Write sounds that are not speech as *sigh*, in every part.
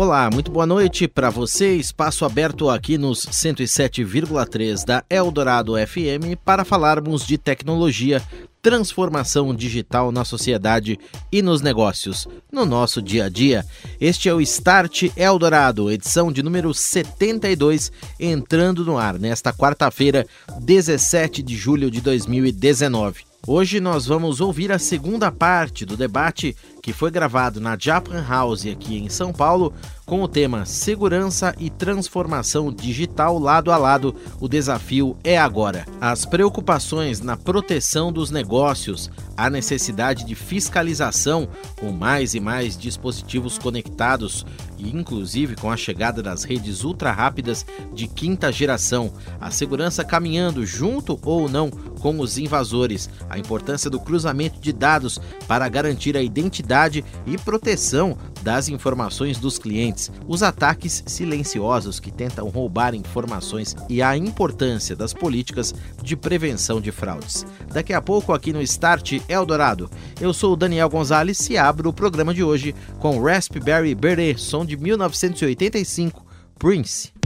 Olá, muito boa noite para você. Espaço aberto aqui nos 107,3 da Eldorado FM para falarmos de tecnologia, transformação digital na sociedade e nos negócios, no nosso dia a dia. Este é o Start Eldorado, edição de número 72, entrando no ar nesta quarta-feira, 17 de julho de 2019. Hoje nós vamos ouvir a segunda parte do debate que foi gravado na Japan House aqui em São Paulo com o tema Segurança e Transformação Digital lado a lado. O desafio é agora. As preocupações na proteção dos negócios, a necessidade de fiscalização com mais e mais dispositivos conectados e inclusive com a chegada das redes ultra rápidas de quinta geração, a segurança caminhando junto ou não com os invasores, a importância do cruzamento de dados para garantir a identidade e proteção das informações dos clientes, os ataques silenciosos que tentam roubar informações e a importância das políticas de prevenção de fraudes. Daqui a pouco, aqui no Start Eldorado, eu sou o Daniel Gonzalez e abro o programa de hoje com Raspberry Beret, som de 1985, Prince.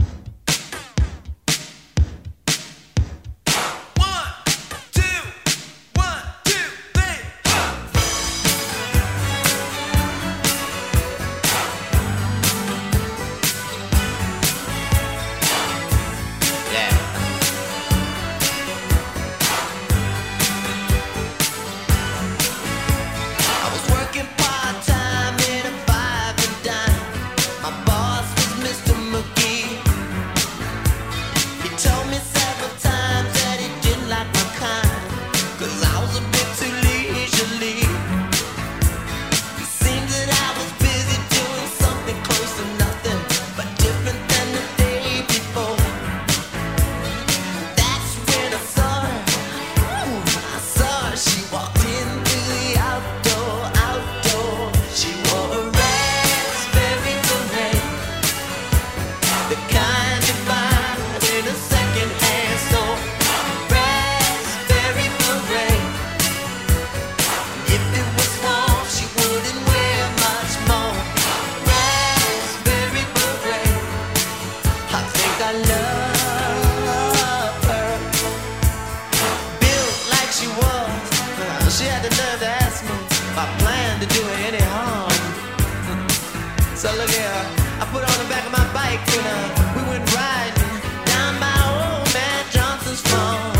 she was. She had the nerve to ask me if I planned to do her any harm. *laughs* So look at her. I put her on the back of my bike and uh, we went riding down by old man Johnson's farm.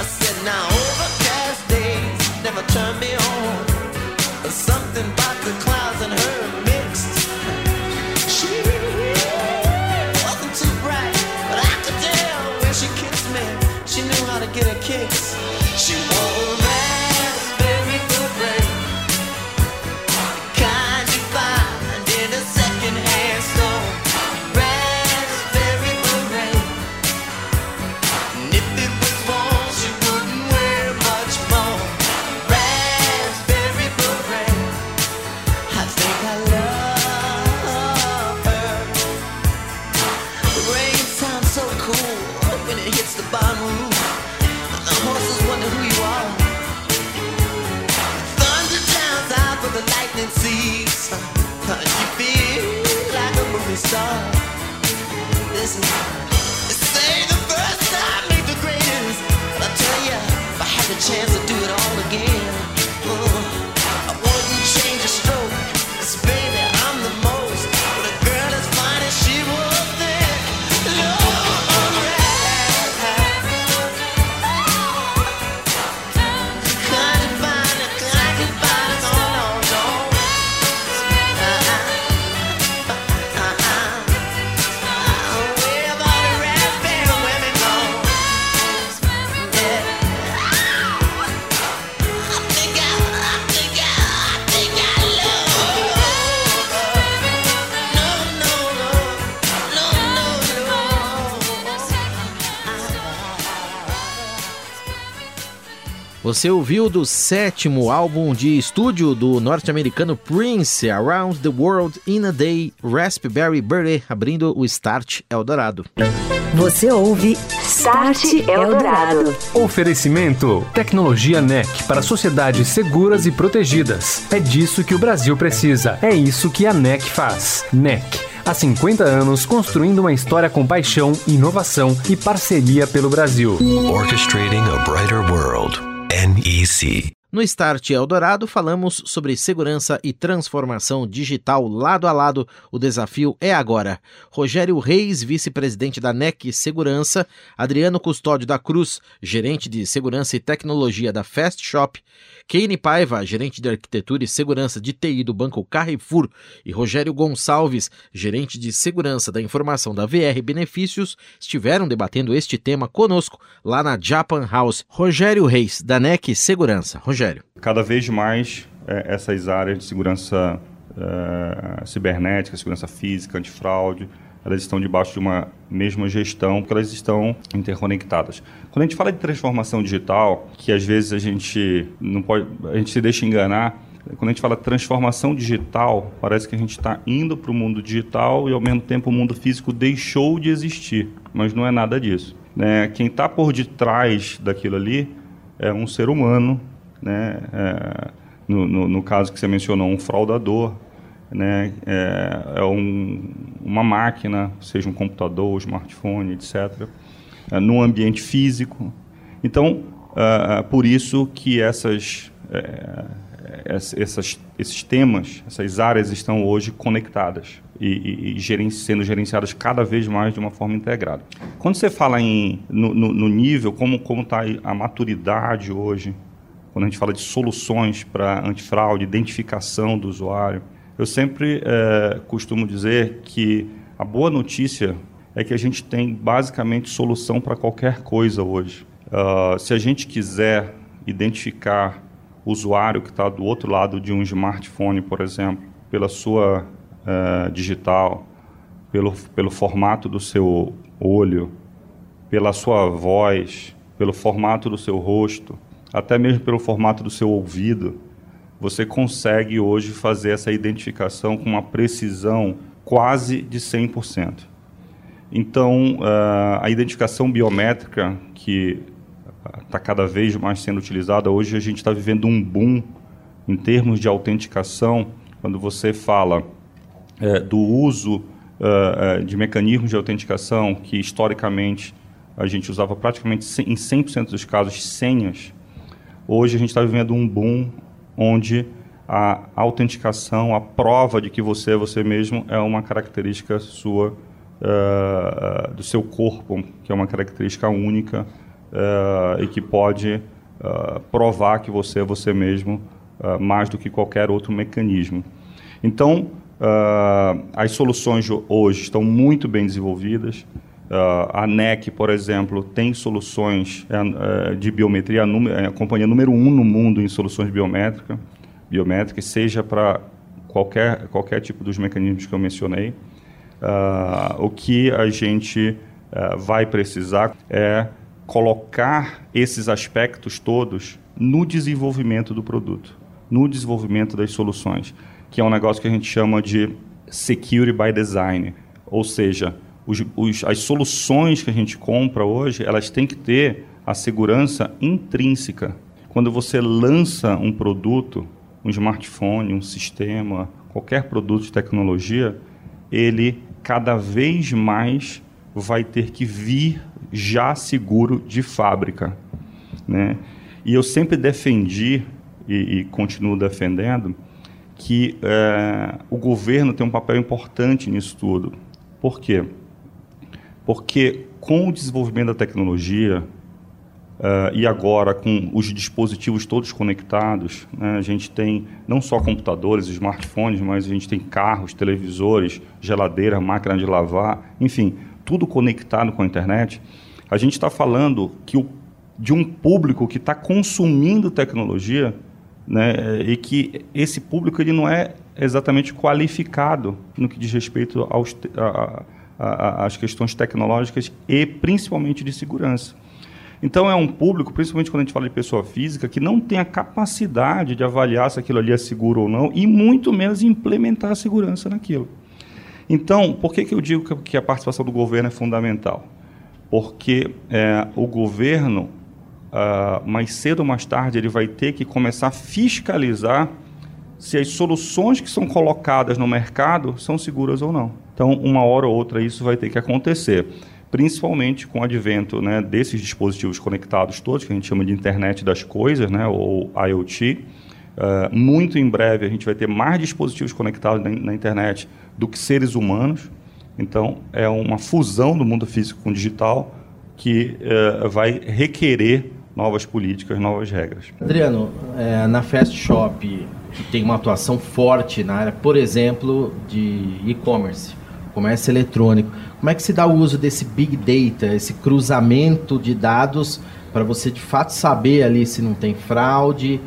I said, now overcast days never turn me on. But something the clouds and her kicks. Você ouviu do sétimo álbum de estúdio do norte-americano Prince, Around the World in a Day, Raspberry Beret, abrindo o Start Eldorado. Você ouve Start Eldorado. Oferecimento: Tecnologia NEC para sociedades seguras e protegidas. É disso que o Brasil precisa. É isso que a NEC faz. NEC. Há 50 anos construindo uma história com paixão, inovação e parceria pelo Brasil. Orchestrating a brighter world. NEC. No Start Eldorado, falamos sobre segurança e transformação digital lado a lado. O desafio é agora. Rogério Reis, vice-presidente da NEC Segurança, Adriano Custódio da Cruz, gerente de segurança e tecnologia da Fast Shop, Keine Paiva, gerente de arquitetura e segurança de TI do Banco Carrefour, e Rogério Gonçalves, gerente de segurança da informação da VR Benefícios, estiveram debatendo este tema conosco lá na Japan House. Rogério Reis, da NEC Segurança. Rogério. Cada vez mais é, essas áreas de segurança é, cibernética, segurança física, antifraude, elas estão debaixo de uma mesma gestão, porque elas estão interconectadas. Quando a gente fala de transformação digital, que às vezes a gente não pode, a gente se deixa enganar, quando a gente fala transformação digital, parece que a gente está indo para o mundo digital e ao mesmo tempo o mundo físico deixou de existir, mas não é nada disso. Né? Quem está por detrás daquilo ali é um ser humano, né? É, no, no, no caso que você mencionou, um fraudador, né? É, é um, uma máquina, seja um computador, um smartphone, etc., é, num ambiente físico. Então, uh, por isso que essas, é, essas, esses temas, essas áreas estão hoje conectadas e, e, e gerenci, sendo gerenciadas cada vez mais de uma forma integrada. Quando você fala em, no, no, no nível, como está a maturidade hoje, quando a gente fala de soluções para antifraude, identificação do usuário, eu sempre é, costumo dizer que a boa notícia é que a gente tem basicamente solução para qualquer coisa hoje. Uh, se a gente quiser identificar o usuário que está do outro lado de um smartphone, por exemplo, pela sua uh, digital, pelo, pelo formato do seu olho, pela sua voz, pelo formato do seu rosto, até mesmo pelo formato do seu ouvido, você consegue hoje fazer essa identificação com uma precisão quase de 100%. Então, uh, a identificação biométrica, que está cada vez mais sendo utilizada, hoje a gente está vivendo um boom em termos de autenticação, quando você fala uh, do uso uh, de mecanismos de autenticação que, historicamente, a gente usava praticamente em 100% dos casos senhas, hoje a gente está vivendo um boom onde a autenticação, a prova de que você é você mesmo é uma característica sua, uh, do seu corpo, que é uma característica única uh, e que pode uh, provar que você é você mesmo mais do que qualquer outro mecanismo. Então, as soluções hoje estão muito bem desenvolvidas. Uh, a NEC, por exemplo, tem soluções uh, de biometria, é a companhia número um no mundo em soluções biométricas, biométricas seja para qualquer, qualquer tipo dos mecanismos que eu mencionei. Uh, o que a gente vai precisar é colocar esses aspectos todos no desenvolvimento do produto, no desenvolvimento das soluções, que é um negócio que a gente chama de security by design, ou seja, os, os, as soluções que a gente compra hoje, elas têm que ter a segurança intrínseca. Quando você lança um produto, um smartphone, um sistema, qualquer produto de tecnologia, ele cada vez mais vai ter que vir já seguro de fábrica. Né? E eu sempre defendi, e, e continuo defendendo, que é, o governo tem um papel importante nisso tudo. Por quê? Porque com o desenvolvimento da tecnologia uh, e agora com os dispositivos todos conectados, né, a gente tem não só computadores, smartphones, mas a gente tem carros, televisores, geladeira, máquina de lavar, enfim, tudo conectado com a internet. A gente está falando que o, de um público que está consumindo tecnologia né, e que esse público ele não é exatamente qualificado no que diz respeito aos, a, as questões tecnológicas e principalmente de segurança. Então é um público, principalmente quando a gente fala de pessoa física, que não tem a capacidade de avaliar se aquilo ali é seguro ou não e muito menos implementar a segurança naquilo. Então, por que, que eu digo que a participação do governo é fundamental? Porque é, o governo, uh, mais cedo ou mais tarde, ele vai ter que começar a fiscalizar se as soluções que são colocadas no mercado são seguras ou não. Então, uma hora ou outra, isso vai ter que acontecer principalmente com o advento né, desses dispositivos conectados todos, que a gente chama de internet das coisas, né, ou IoT. Uh, muito em breve a gente vai ter mais dispositivos conectados na, na, internet do que seres humanos. Então, é uma fusão do mundo físico com o digital que uh, vai requerer novas políticas, novas regras. Adriano, é, na Fast Shop, que tem uma atuação forte na área, por exemplo, de e-commerce, comércio eletrônico. Como é que se dá o uso desse big data, esse cruzamento de dados para você de fato saber ali se não tem fraude,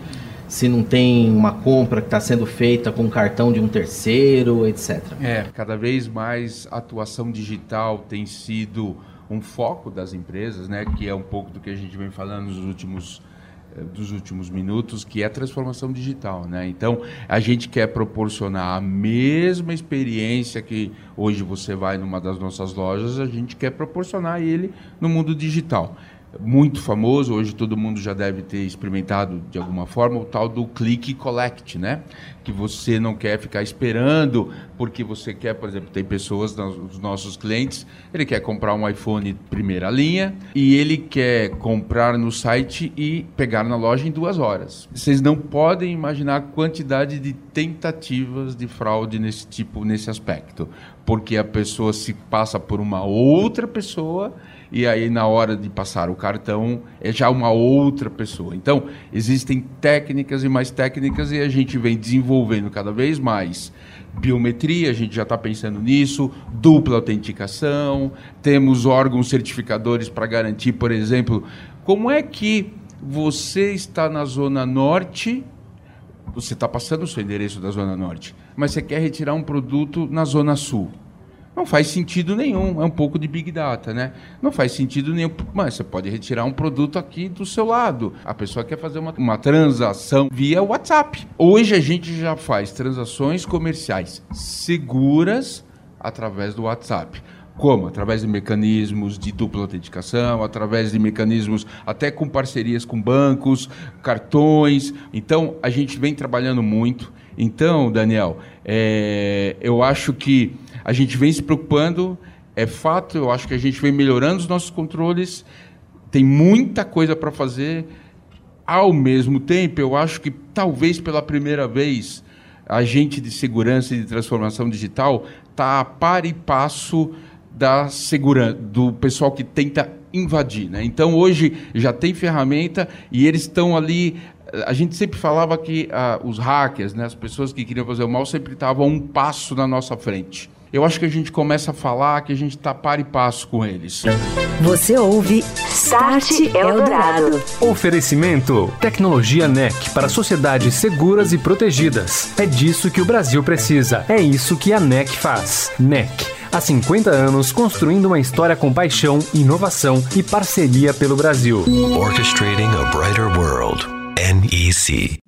se não tem uma compra que está sendo feita com cartão de um terceiro, etc. É, cada vez mais a atuação digital tem sido um foco das empresas, né, que é um pouco do que a gente vem falando nos últimos dos últimos minutos, que é a transformação digital. Né? Então, a gente quer proporcionar a mesma experiência que hoje você vai numa das nossas lojas, a gente quer proporcionar ele no mundo digital muito famoso, hoje todo mundo já deve ter experimentado de alguma forma, o tal do click collect, né? Que você não quer ficar esperando, porque você quer, por exemplo, tem pessoas, os nossos clientes, ele quer comprar um iPhone primeira linha e ele quer comprar no site e pegar na loja em duas horas. Vocês não podem imaginar a quantidade de tentativas de fraude nesse tipo, nesse aspecto, porque a pessoa se passa por uma outra pessoa e aí na hora de passar o cartão é já uma outra pessoa. Então, existem técnicas e mais técnicas e a gente vem desenvolvendo cada vez mais biometria, a gente já está pensando nisso, dupla autenticação, temos órgãos certificadores para garantir, por exemplo, como é que você está na zona norte, você está passando o seu endereço da zona norte, mas você quer retirar um produto na zona sul. Não faz sentido nenhum, é um pouco de Big Data, né? Não faz sentido nenhum, mas você pode retirar um produto aqui do seu lado. A pessoa quer fazer uma, uma transação via WhatsApp. Hoje a gente já faz transações comerciais seguras através do WhatsApp. Como? Através de mecanismos de dupla autenticação, através de mecanismos até com parcerias com bancos, cartões. Então, a gente vem trabalhando muito. Então, Daniel, é, eu acho que a gente vem se preocupando, é fato, eu acho que a gente vem melhorando os nossos controles, tem muita coisa para fazer. Ao mesmo tempo, eu acho que talvez pela primeira vez a gente de segurança e de transformação digital está a par e passo da segurança, do pessoal que tenta invadir. Né? Então, hoje já tem ferramenta e eles estão ali. A gente sempre falava que ah, os hackers, né, as pessoas que queriam fazer o mal, sempre estavam um passo na nossa frente eu acho que a gente começa a falar que a gente está par e passo com eles. Você ouve Start Eldorado. Oferecimento: Tecnologia NEC para sociedades seguras e protegidas. É disso que o Brasil precisa. É isso que a NEC faz. NEC. Há 50 anos construindo uma história com paixão, inovação e parceria pelo Brasil. Orchestrating a brighter world. NEC.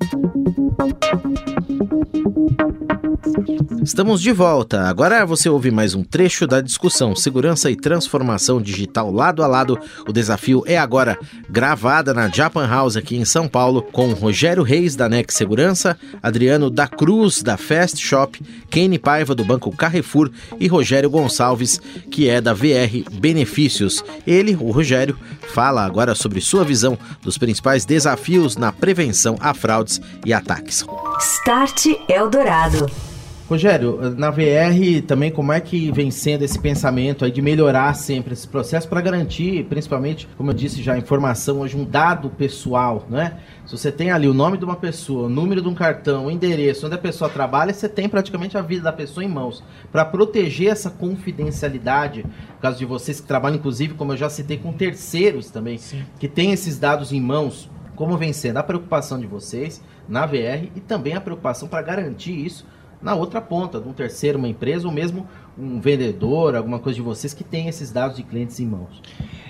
Estamos de volta. Agora você ouve mais um trecho da discussão Segurança e Transformação Digital lado a lado. O desafio é agora gravada na Japan House aqui em São Paulo com Rogério Reis da NEC Segurança, Adriano da Cruz da Fast Shop, Kenny Paiva do Banco Carrefour e Rogério Gonçalves, que é da VR Benefícios. Ele, o Rogério, fala agora sobre sua visão dos principais desafios na prevenção a fraudes e ataques. Start Eldorado. Rogério, na VR também como é que vem sendo esse pensamento aí de melhorar sempre esse processo para garantir, principalmente, como eu disse já, informação hoje, um dado pessoal, né? Se você tem ali o nome de uma pessoa, o número de um cartão, o endereço, onde a pessoa trabalha, você tem praticamente a vida da pessoa em mãos. Para proteger essa confidencialidade, no caso de vocês que trabalham, inclusive, como eu já citei, com terceiros também, Sim. que tem esses dados em mãos, como vem sendo a preocupação de vocês na VR e também a preocupação para garantir isso na outra ponta, de um terceiro, uma empresa, ou mesmo um vendedor, alguma coisa de vocês que tem esses dados de clientes em mãos?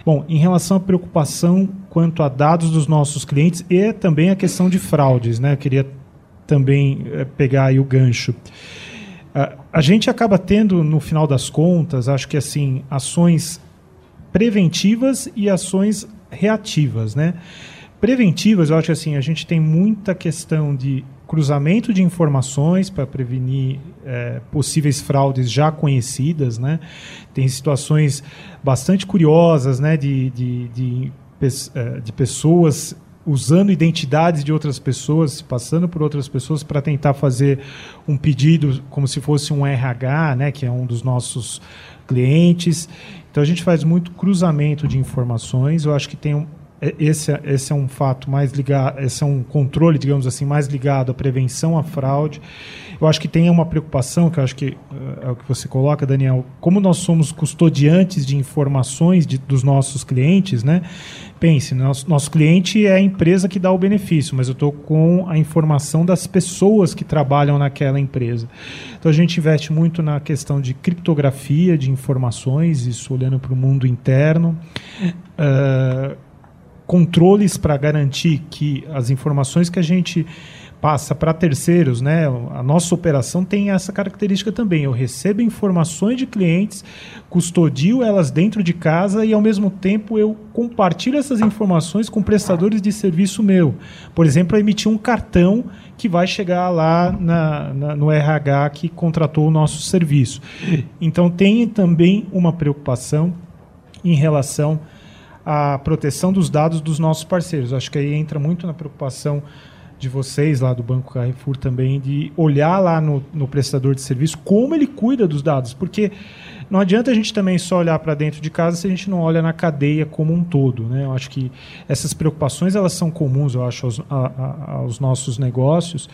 Bom, em relação à preocupação quanto a dados dos nossos clientes e também a questão de fraudes, né? Eu queria também é, pegar aí o gancho. A gente acaba tendo, no final das contas, acho que assim, ações preventivas e ações reativas, né? Preventivas, eu acho que assim, a gente tem muita questão de cruzamento de informações para prevenir é, possíveis fraudes já conhecidas, né? Tem situações bastante curiosas, né, de, de, de, é, de pessoas usando identidades de outras pessoas, passando por outras pessoas para tentar fazer um pedido como se fosse um RH, né, que é um dos nossos clientes. Então a gente faz muito cruzamento de informações. Eu acho que tem um, esse, é, esse é um fato mais ligado, esse é um controle, digamos assim, mais ligado à prevenção à fraude. Eu acho que tem uma preocupação, que eu acho que é, é o que você coloca, Daniel, como nós somos custodiantes de informações de, dos nossos clientes, né? Pense, nosso, nosso cliente é a empresa que dá o benefício, mas eu estou com a informação das pessoas que trabalham naquela empresa. Então a gente investe muito na questão de criptografia de informações, isso olhando para o mundo interno. Uh, controles para garantir que as informações que a gente passa para terceiros, né? A nossa operação tem essa característica também. Eu recebo informações de clientes, custodio elas dentro de casa e ao mesmo tempo eu compartilho essas informações com prestadores de serviço meu. Por exemplo, emitir um cartão que vai chegar lá na, na, no RH que contratou o nosso serviço. Então tem também uma preocupação em relação a proteção dos dados dos nossos parceiros. Acho que aí entra muito na preocupação de vocês lá do Banco Carrefour também de olhar lá no, no prestador de serviço como ele cuida dos dados, porque não adianta a gente também só olhar para dentro de casa se a gente não olha na cadeia como um todo. Né? Eu acho que essas preocupações elas são comuns, eu acho, aos, a, a, aos nossos negócios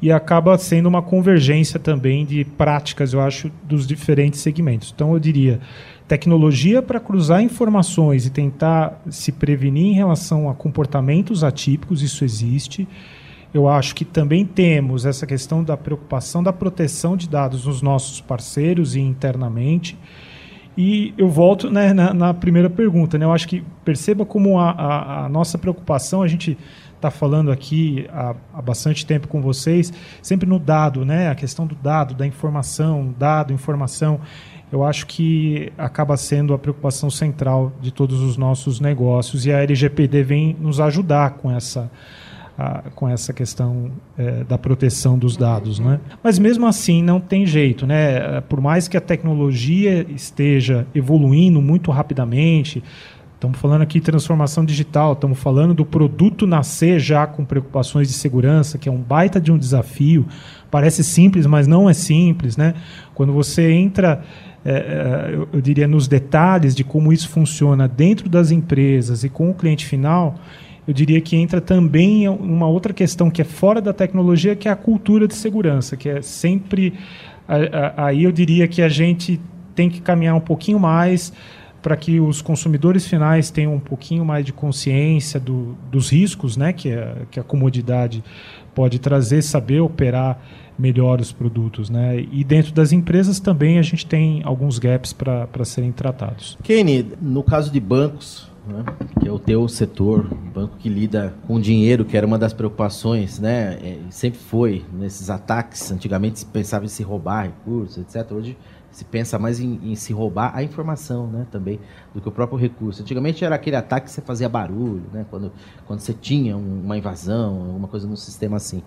e acaba sendo uma convergência também de práticas, eu acho, dos diferentes segmentos. Então, eu diria, tecnologia para cruzar informações e tentar se prevenir em relação a comportamentos atípicos, isso existe. Eu acho que também temos essa questão da preocupação da proteção de dados nos nossos parceiros e internamente. E eu volto né, na, na, primeira pergunta. Né? Eu acho que perceba como a, a, a nossa preocupação, a gente está falando aqui há, há, bastante tempo com vocês, sempre no dado, né? A questão do dado, da informação, dado, informação. Eu acho que acaba sendo a preocupação central de todos os nossos negócios e a LGPD vem nos ajudar com essa a, com essa questão é, da proteção dos dados, né? Mas mesmo assim não tem jeito, né? Por mais que a tecnologia esteja evoluindo muito rapidamente, Estamos falando aqui de transformação digital, estamos falando do produto nascer já com preocupações de segurança, que é um baita de um desafio. Parece simples, mas não é simples. Né? Quando você entra, é, é, eu, eu diria, nos detalhes de como isso funciona dentro das empresas e com o cliente final, eu diria que entra também uma outra questão que é fora da tecnologia, que é a cultura de segurança, que é sempre. Aí eu diria que a gente tem que caminhar um pouquinho mais para que os consumidores finais tenham um pouquinho mais de consciência do, dos riscos né, que, a, que a comodidade pode trazer, saber operar melhor os produtos. Né? E dentro das empresas também a gente tem alguns gaps para serem tratados. Kenny, no caso de bancos, né, que é o teu setor, banco que lida com dinheiro, que era uma das preocupações, né, é, sempre foi nesses ataques. Antigamente se pensava em se roubar recursos, etc. Hoje se pensa mais em, em, se roubar a informação, né, também, do que o próprio recurso. Antigamente era aquele ataque que você fazia barulho, né, quando, quando você tinha uma invasão, alguma coisa no sistema assim.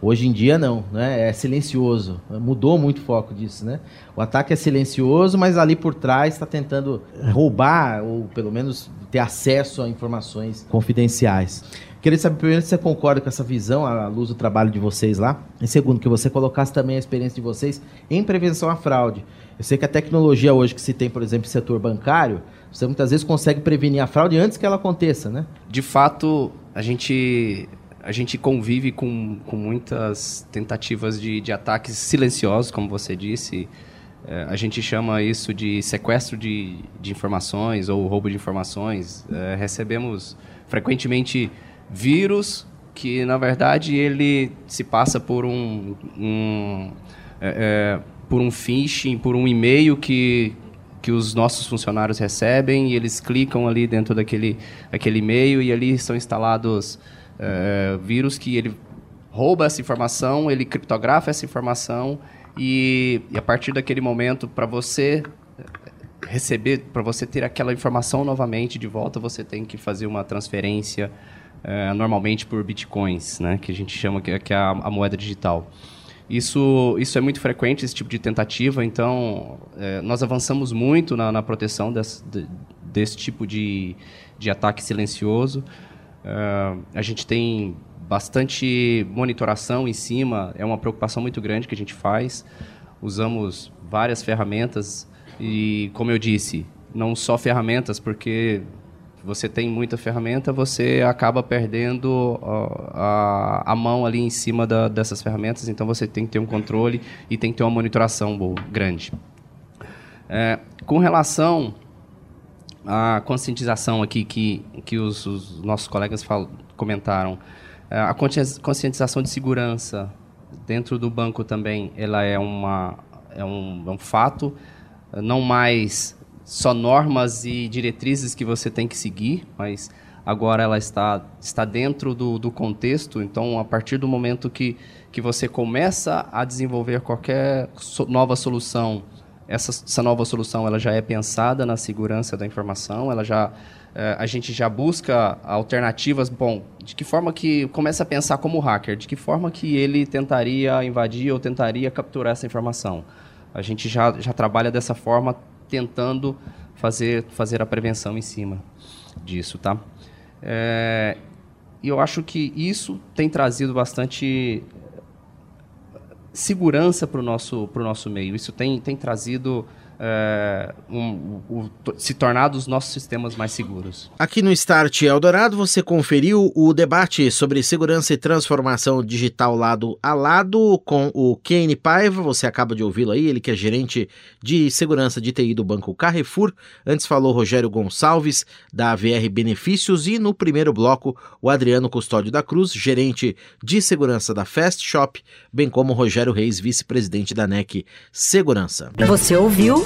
Hoje em dia não, né, é silencioso. Mudou muito o foco disso, né. O ataque é silencioso, mas ali por trás está tentando roubar ou pelo menos ter acesso a informações confidenciais. Queria saber primeiro se você concorda com essa visão à luz do trabalho de vocês lá. E segundo, que você colocasse também a experiência de vocês em prevenção à fraude. Eu sei que a tecnologia hoje que se tem, por exemplo, no setor bancário, você muitas vezes consegue prevenir a fraude antes que ela aconteça, né? De fato, a gente a gente convive com, com muitas tentativas de, de ataques silenciosos, como você disse. É, a gente chama isso de sequestro de, de informações ou roubo de informações. É, recebemos frequentemente vírus que, na verdade, ele se passa por um, um é, é por um phishing, por um e-mail que, que os nossos funcionários recebem e eles clicam ali dentro daquele aquele e-mail e ali são instalados é, vírus que ele rouba essa informação, ele criptografa essa informação e, e a partir daquele momento, para você receber, para você ter aquela informação novamente de volta, você tem que fazer uma transferência é, normalmente por bitcoins, né, que a gente chama que, que é a, a, moeda digital. Isso, isso é muito frequente, esse tipo de tentativa, então é, nós avançamos muito na, na proteção desse, de, desse tipo de, de ataque silencioso. Uh, a gente tem bastante monitoração em cima, é uma preocupação muito grande que a gente faz. Usamos várias ferramentas e, como eu disse, não só ferramentas, porque você tem muita ferramenta, você acaba perdendo a, a, mão ali em cima da, dessas ferramentas, então você tem que ter um controle e tem que ter uma monitoração boa, grande. É, com relação à conscientização aqui que, que os, os nossos colegas fal, comentaram, a conscientização de segurança dentro do banco também ela é, uma, é, um, é um fato, não mais só normas e diretrizes que você tem que seguir, mas agora ela está, está dentro do, do contexto, então a partir do momento que, que você começa a desenvolver qualquer so, nova solução, essa, essa nova solução ela já é pensada na segurança da informação, ela já é, a gente já busca alternativas. Bom, de que forma que começa a pensar como hacker? De que forma que ele tentaria invadir ou tentaria capturar essa informação? A gente já, já trabalha dessa forma, tentando fazer, fazer a prevenção em cima disso, tá? É, e eu acho que isso tem trazido bastante segurança para o nosso, nosso meio. Isso tem, tem trazido é, um, um, se tornar os nossos sistemas mais seguros. Aqui no Start Eldorado você conferiu o debate sobre segurança e transformação digital lado a lado com o Kane Paiva, você acaba de ouvi-lo aí, ele que é gerente de segurança de TI do Banco Carrefour. Antes falou Rogério Gonçalves, da VR Benefícios, e no primeiro bloco o Adriano Custódio da Cruz, gerente de segurança da Fast Shop, bem como Rogério Reis, vice-presidente da NEC Segurança. Você ouviu